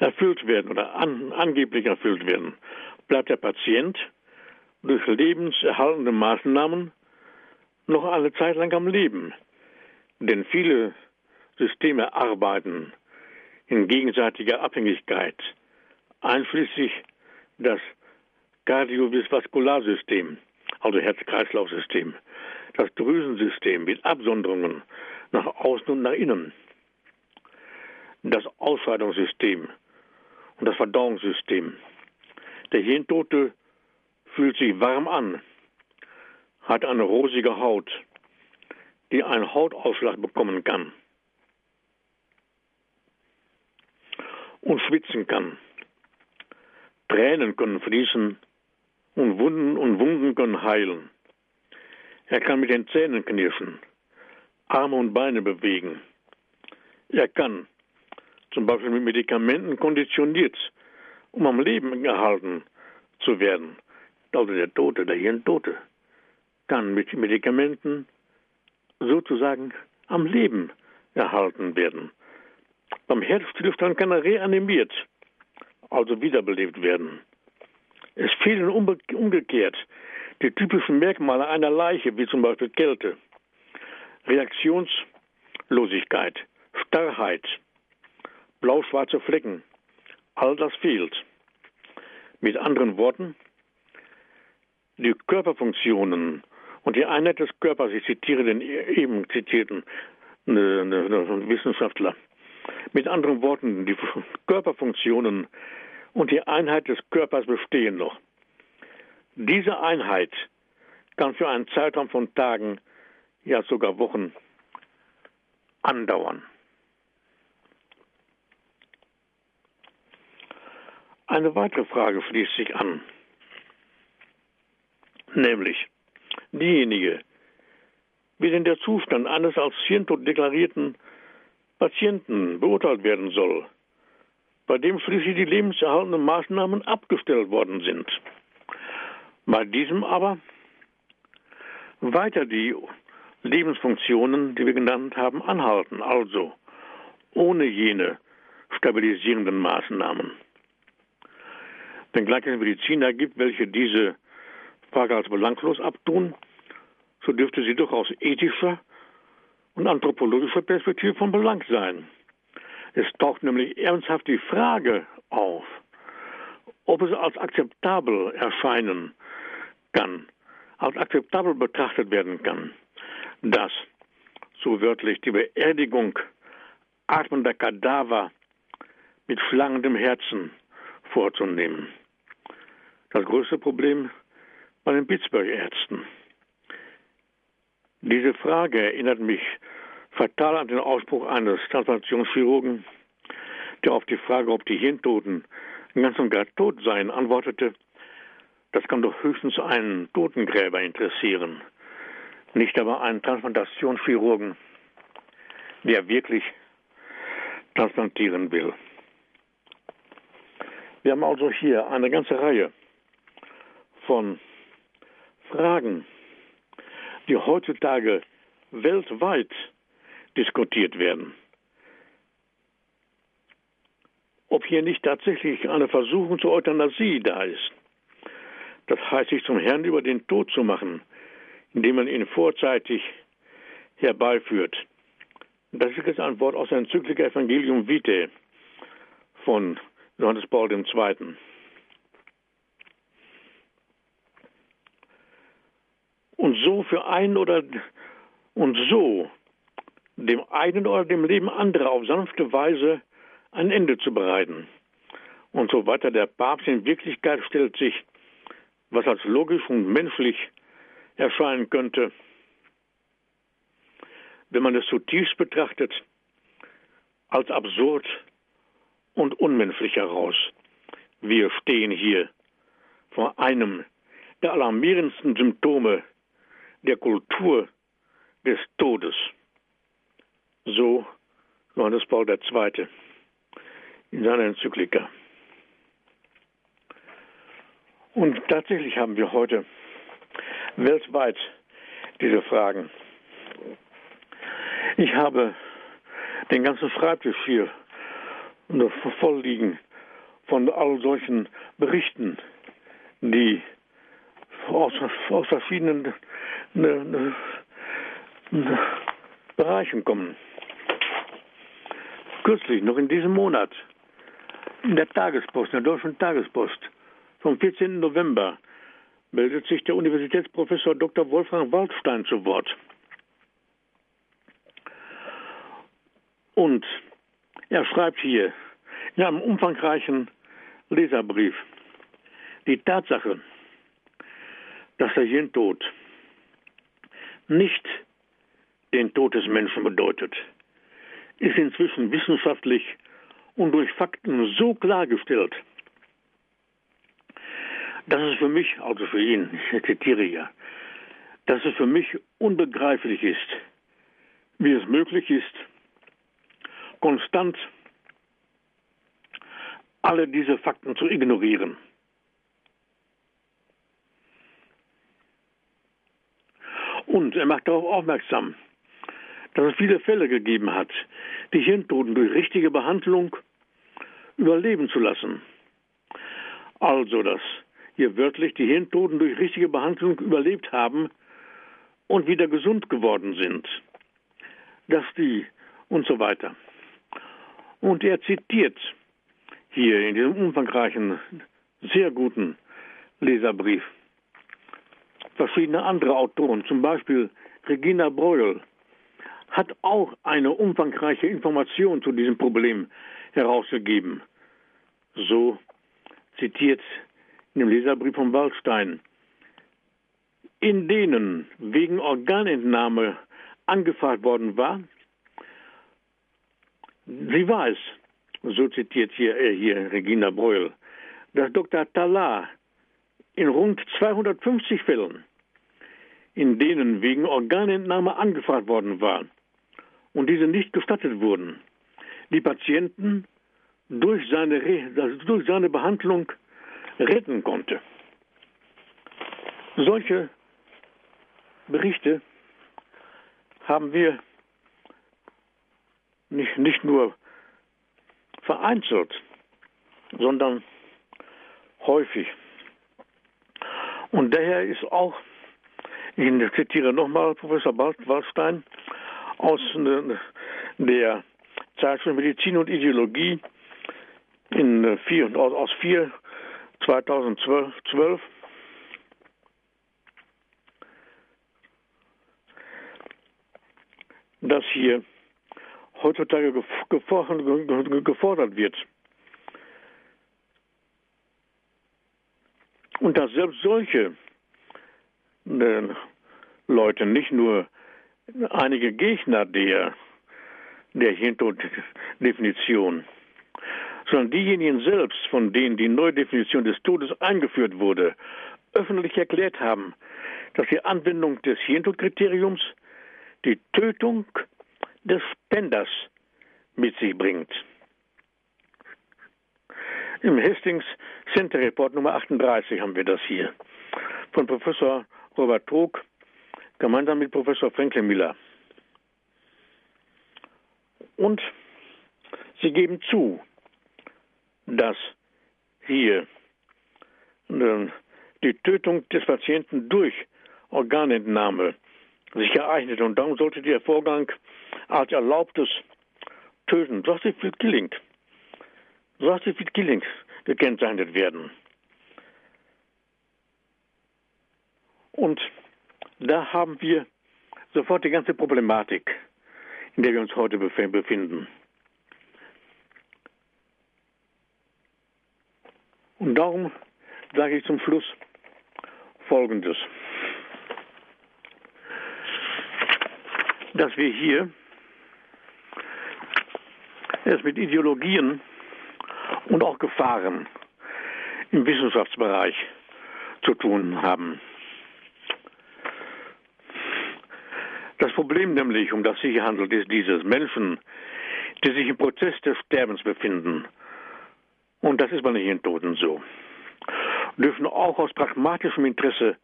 B: erfüllt werden oder an, angeblich erfüllt werden, bleibt der Patient durch lebenserhaltende Maßnahmen noch eine Zeit lang am Leben. Denn viele Systeme arbeiten in gegenseitiger Abhängigkeit, einschließlich das Kardiovaskular-System, also Herz-Kreislauf-System, das Drüsensystem mit Absonderungen nach außen und nach innen. Das Ausscheidungssystem und das Verdauungssystem. Der Hirntote fühlt sich warm an, hat eine rosige Haut, die einen Hautausschlag bekommen kann und schwitzen kann. Tränen können fließen und Wunden und Wunden können heilen. Er kann mit den Zähnen knirschen. Arme und Beine bewegen. Er kann zum Beispiel mit Medikamenten konditioniert, um am Leben gehalten zu werden. Also der Tote, der Hirntote, kann mit Medikamenten sozusagen am Leben erhalten werden. Beim Herzstillstand kann er reanimiert, also wiederbelebt werden. Es fehlen umgekehrt die typischen Merkmale einer Leiche, wie zum Beispiel Kälte. Reaktionslosigkeit, Starrheit, blau-schwarze Flecken, all das fehlt. Mit anderen Worten, die Körperfunktionen und die Einheit des Körpers, ich zitiere den eben zitierten ne, ne, ne, Wissenschaftler, mit anderen Worten, die Körperfunktionen und die Einheit des Körpers bestehen noch. Diese Einheit kann für einen Zeitraum von Tagen ja sogar Wochen andauern. Eine weitere Frage schließt sich an, nämlich diejenige, wie denn der Zustand eines als Hirntod deklarierten Patienten beurteilt werden soll, bei dem schließlich die lebenserhaltenden Maßnahmen abgestellt worden sind. Bei diesem aber weiter die Lebensfunktionen, die wir genannt haben, anhalten, also ohne jene stabilisierenden Maßnahmen. Wenngleich es Mediziner gibt, welche diese Frage als belanglos abtun, so dürfte sie doch aus ethischer und anthropologischer Perspektive von Belang sein. Es taucht nämlich ernsthaft die Frage auf, ob es als akzeptabel erscheinen kann, als akzeptabel betrachtet werden kann, dass, so wörtlich, die Beerdigung atmender Kadaver mit schlangendem Herzen vorzunehmen. Das größte Problem bei den Pittsburgh-Ärzten. Diese Frage erinnert mich fatal an den Ausspruch eines Transplantationschirurgen, der auf die Frage, ob die Hirntoten ganz und gar tot seien, antwortete, das kann doch höchstens einen Totengräber interessieren, nicht aber einen Transplantationschirurgen, der wirklich transplantieren will. Wir haben also hier eine ganze Reihe von Fragen, die heutzutage weltweit diskutiert werden. Ob hier nicht tatsächlich eine Versuchung zur Euthanasie da ist. Das heißt, sich zum Herrn über den Tod zu machen, indem man ihn vorzeitig herbeiführt. Das ist jetzt ein Wort aus der Enzyklika Evangelium Vitae von Johannes Paul II. Und so für einen oder und so dem einen oder dem Leben anderer auf sanfte Weise ein Ende zu bereiten. Und so weiter. Der Papst in Wirklichkeit stellt sich, was als logisch und menschlich erscheinen könnte, wenn man es zutiefst betrachtet, als absurd und unmenschlich heraus. Wir stehen hier vor einem der alarmierendsten Symptome der Kultur des Todes. So Johannes Paul II. in seiner Enzyklika. Und tatsächlich haben wir heute weltweit diese Fragen. Ich habe den ganzen Schreibtisch hier voll liegen von all solchen Berichten, die aus, aus verschiedenen ne, ne, ne, Bereichen kommen. Kürzlich, noch in diesem Monat, in der Tagespost, in der Deutschen Tagespost, vom 14. November, meldet sich der Universitätsprofessor Dr. Wolfgang Waldstein zu Wort. Und er schreibt hier in einem umfangreichen Leserbrief die Tatsache, dass der Hirntod nicht den Tod des Menschen bedeutet, ist inzwischen wissenschaftlich und durch Fakten so klargestellt, dass es für mich, also für ihn, ich zitiere ja, dass es für mich unbegreiflich ist, wie es möglich ist, konstant alle diese Fakten zu ignorieren. Und er macht darauf aufmerksam, dass es viele Fälle gegeben hat, die Hirntoten durch richtige Behandlung überleben zu lassen. Also, dass hier wörtlich die Hirntoten durch richtige Behandlung überlebt haben und wieder gesund geworden sind. Dass die und so weiter. Und er zitiert hier in diesem umfangreichen, sehr guten Leserbrief verschiedene andere Autoren, zum Beispiel Regina Breuel, hat auch eine umfangreiche Information zu diesem Problem herausgegeben. So zitiert in dem Leserbrief von Waldstein, in denen wegen Organentnahme angefragt worden war, Sie weiß, so zitiert hier, äh, hier Regina Breuel, dass Dr. Talar in rund 250 Fällen, in denen wegen Organentnahme angefragt worden war und diese nicht gestattet wurden, die Patienten durch seine, also durch seine Behandlung retten konnte. Solche Berichte haben wir nicht, nicht nur vereinzelt, sondern häufig. Und daher ist auch, ich zitiere nochmal Professor Waldstein aus der Zeitschrift Medizin und Ideologie in vier, aus 4 2012, dass hier heutzutage gefordert wird. Und dass selbst solche äh, Leute, nicht nur einige Gegner der, der Hintod-Definition, sondern diejenigen selbst, von denen die Neudefinition des Todes eingeführt wurde, öffentlich erklärt haben, dass die Anwendung des Hintod-Kriteriums die Tötung des Spenders mit sich bringt. Im Hastings Center Report Nummer 38 haben wir das hier von Professor Robert Trog gemeinsam mit Professor Franklin Miller. Und sie geben zu, dass hier äh, die Tötung des Patienten durch Organentnahme sich ereignet und darum sollte der Vorgang als erlaubtes Töten, Justified Killing, Justified Killing gekennzeichnet werden. Und da haben wir sofort die ganze Problematik, in der wir uns heute befinden. Und darum sage ich zum Schluss Folgendes. Dass wir hier es mit Ideologien und auch Gefahren im Wissenschaftsbereich zu tun haben. Das Problem nämlich, um das sich handelt, ist dieses Menschen, die sich im Prozess des Sterbens befinden. Und das ist bei den Toten so. Dürfen auch aus pragmatischem Interesse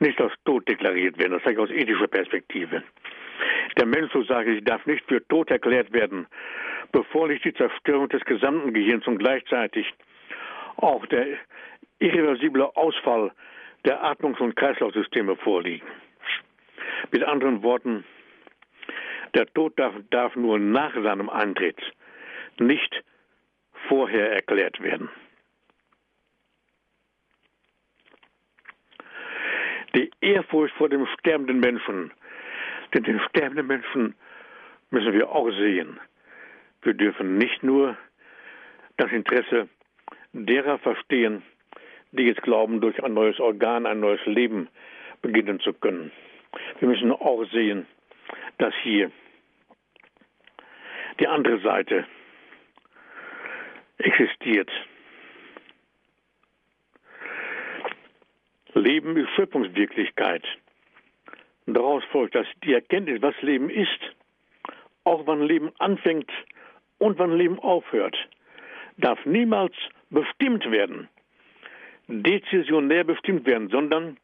B: nicht als tot deklariert werden. Das sage ich aus ethischer Perspektive. Der Mensch, so sage ich, darf nicht für tot erklärt werden, bevor nicht die Zerstörung des gesamten Gehirns und gleichzeitig auch der irreversible Ausfall der Atmungs- und Kreislaufsysteme vorliegen. Mit anderen Worten, der Tod darf, darf nur nach seinem Eintritt, nicht vorher erklärt werden. Die Ehrfurcht vor dem sterbenden Menschen, denn den sterbenden Menschen müssen wir auch sehen. Wir dürfen nicht nur das Interesse derer verstehen, die jetzt glauben, durch ein neues Organ, ein neues Leben beginnen zu können. Wir müssen auch sehen, dass hier die andere Seite existiert. Leben ist Schöpfungswirklichkeit. Und daraus folgt, dass die Erkenntnis, was Leben ist, auch wann Leben anfängt und wann Leben aufhört, darf niemals bestimmt werden, dezisionär bestimmt werden, sondern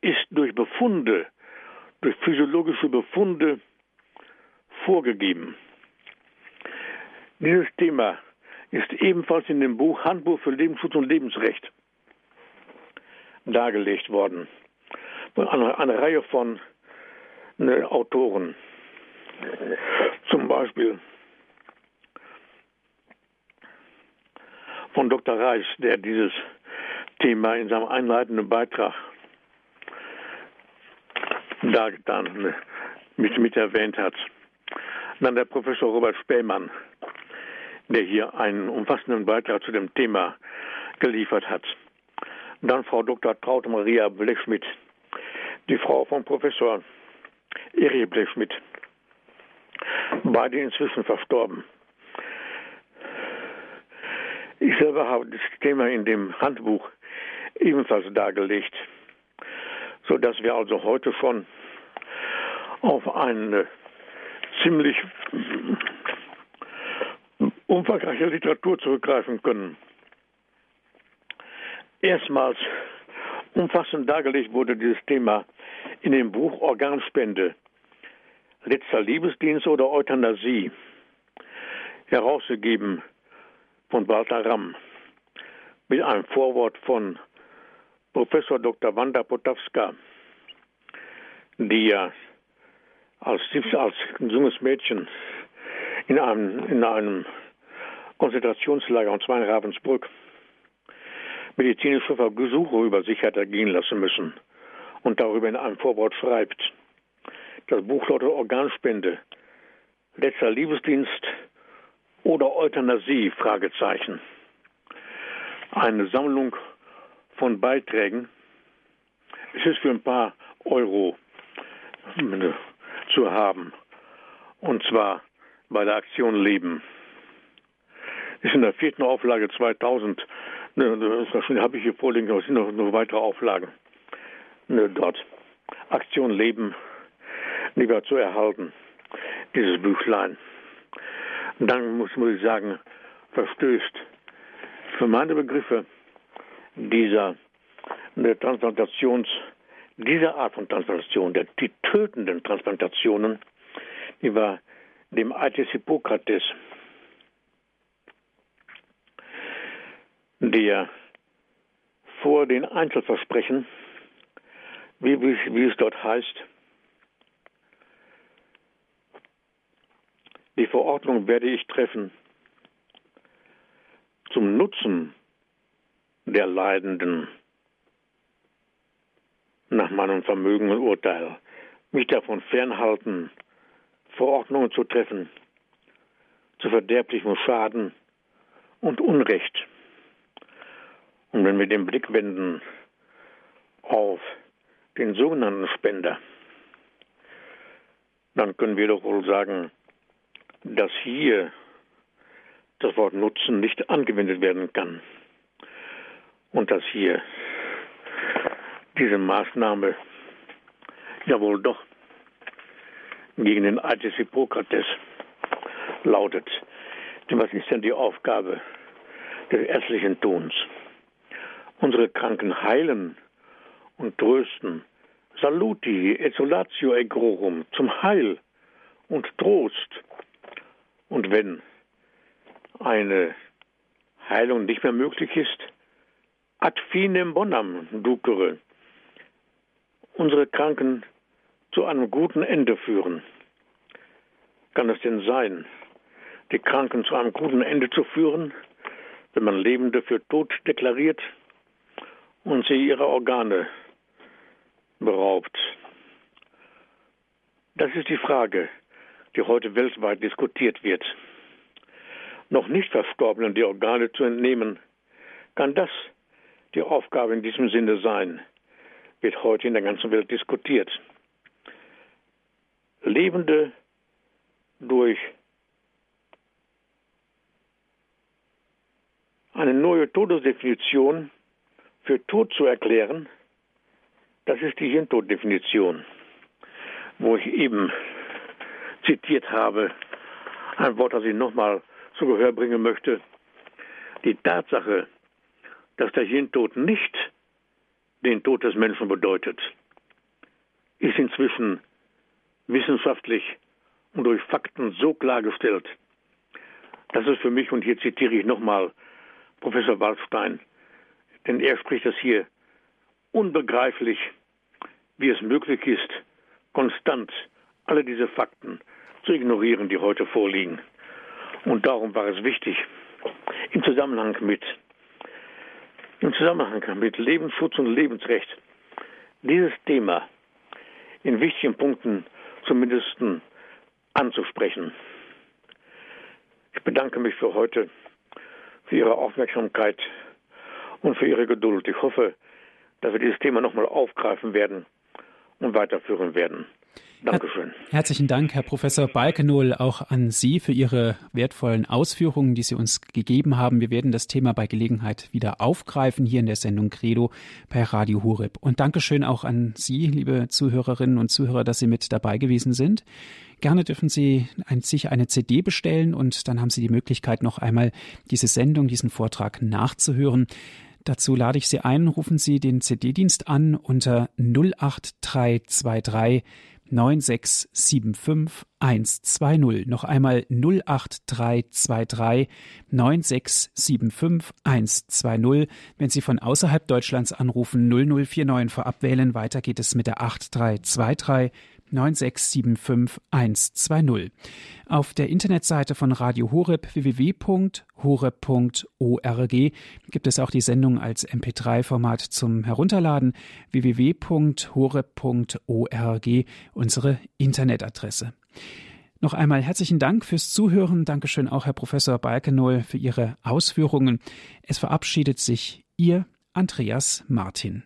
B: ist durch Befunde, durch physiologische Befunde vorgegeben. Dieses Thema ist ebenfalls in dem Buch Handbuch für Lebensschutz und Lebensrecht dargelegt worden. Von einer, einer Reihe von ne, Autoren. Zum Beispiel von Dr. Reis, der dieses Thema in seinem einleitenden Beitrag dargetan, mit, mit erwähnt hat. Dann der Professor Robert Spähmann, der hier einen umfassenden Beitrag zu dem Thema geliefert hat. Dann Frau Dr. Traute Maria Blechschmidt, die Frau von Professor Eri Blechschmidt, beide inzwischen verstorben. Ich selber habe das Thema in dem Handbuch ebenfalls dargelegt sodass wir also heute schon auf eine ziemlich umfangreiche Literatur zurückgreifen können. Erstmals umfassend dargelegt wurde dieses Thema in dem Buch Organspende, letzter Liebesdienst oder Euthanasie, herausgegeben von Walter Ramm mit einem Vorwort von Professor Dr. Wanda Potawska, die ja als, als junges Mädchen in einem, in einem Konzentrationslager, und zwar in Ravensbrück, medizinische Versuche über sich hat ergehen lassen müssen und darüber in einem Vorwort schreibt. Das Buch lautet Organspende, letzter Liebesdienst oder Euthanasie? Fragezeichen. Eine Sammlung von Beiträgen. Es ist für ein paar Euro zu haben. Und zwar bei der Aktion Leben. Ist in der vierten Auflage 2000. Ne, das habe ich hier vorliegen, aber es sind noch, noch weitere Auflagen ne, dort. Aktion Leben lieber zu erhalten, dieses Büchlein. Dann muss, muss ich sagen, verstößt für meine Begriffe dieser der Transplantations, dieser Art von Transplantation, der, die tötenden Transplantationen, die war dem altes Hippokrates, der vor den Einzelversprechen, wie, wie, wie es dort heißt, die Verordnung werde ich treffen zum Nutzen der Leidenden nach meinem Vermögen und Urteil, mich davon fernhalten, Verordnungen zu treffen, zu verderblichem Schaden und Unrecht. Und wenn wir den Blick wenden auf den sogenannten Spender, dann können wir doch wohl sagen, dass hier das Wort Nutzen nicht angewendet werden kann. Und dass hier diese Maßnahme ja wohl doch gegen den des Hippokrates lautet. Denn was ist denn die Aufgabe des ärztlichen Tuns? Unsere Kranken heilen und trösten. Saluti, exolatio egrorum, zum Heil und Trost. Und wenn eine Heilung nicht mehr möglich ist, ad finem bonam ducere, unsere Kranken zu einem guten Ende führen. Kann es denn sein, die Kranken zu einem guten Ende zu führen, wenn man Lebende für tot deklariert und sie ihrer Organe beraubt? Das ist die Frage, die heute weltweit diskutiert wird noch nicht Verstorbenen die Organe zu entnehmen. Kann das die Aufgabe in diesem Sinne sein? Wird heute in der ganzen Welt diskutiert. Lebende durch eine neue Todesdefinition für tot zu erklären, das ist die Hirntoddefinition, wo ich eben zitiert habe, ein Wort, das ich nochmal zu Gehör bringen möchte, die Tatsache, dass der Hirntod nicht den Tod des Menschen bedeutet, ist inzwischen wissenschaftlich und durch Fakten so klargestellt, dass es für mich, und hier zitiere ich nochmal Professor Waldstein, denn er spricht es hier unbegreiflich, wie es möglich ist, konstant alle diese Fakten zu ignorieren, die heute vorliegen. Und darum war es wichtig, im Zusammenhang mit, im Zusammenhang mit Lebensschutz und Lebensrecht dieses Thema in wichtigen Punkten zumindest anzusprechen. Ich bedanke mich für heute, für Ihre Aufmerksamkeit und für Ihre Geduld. Ich hoffe, dass wir dieses Thema nochmal aufgreifen werden und weiterführen werden. Dankeschön.
A: Herzlichen Dank, Herr Professor Balkenohl, auch an Sie für Ihre wertvollen Ausführungen, die Sie uns gegeben haben. Wir werden das Thema bei Gelegenheit wieder aufgreifen hier in der Sendung Credo bei Radio Horeb. Und Dankeschön auch an Sie, liebe Zuhörerinnen und Zuhörer, dass Sie mit dabei gewesen sind. Gerne dürfen Sie ein, sich eine CD bestellen und dann haben Sie die Möglichkeit, noch einmal diese Sendung, diesen Vortrag nachzuhören. Dazu lade ich Sie ein, rufen Sie den CD-Dienst an unter 08323 9675 120. Noch einmal 08323 9675 120. Wenn Sie von außerhalb Deutschlands anrufen, 0049 vorab wählen. Weiter geht es mit der 8323 9675120. Auf der Internetseite von Radio Horeb www.horeb.org gibt es auch die Sendung als MP3-Format zum Herunterladen www.horeb.org unsere Internetadresse. Noch einmal herzlichen Dank fürs Zuhören. Dankeschön auch Herr Professor Balkenohl für Ihre Ausführungen. Es verabschiedet sich Ihr Andreas Martin.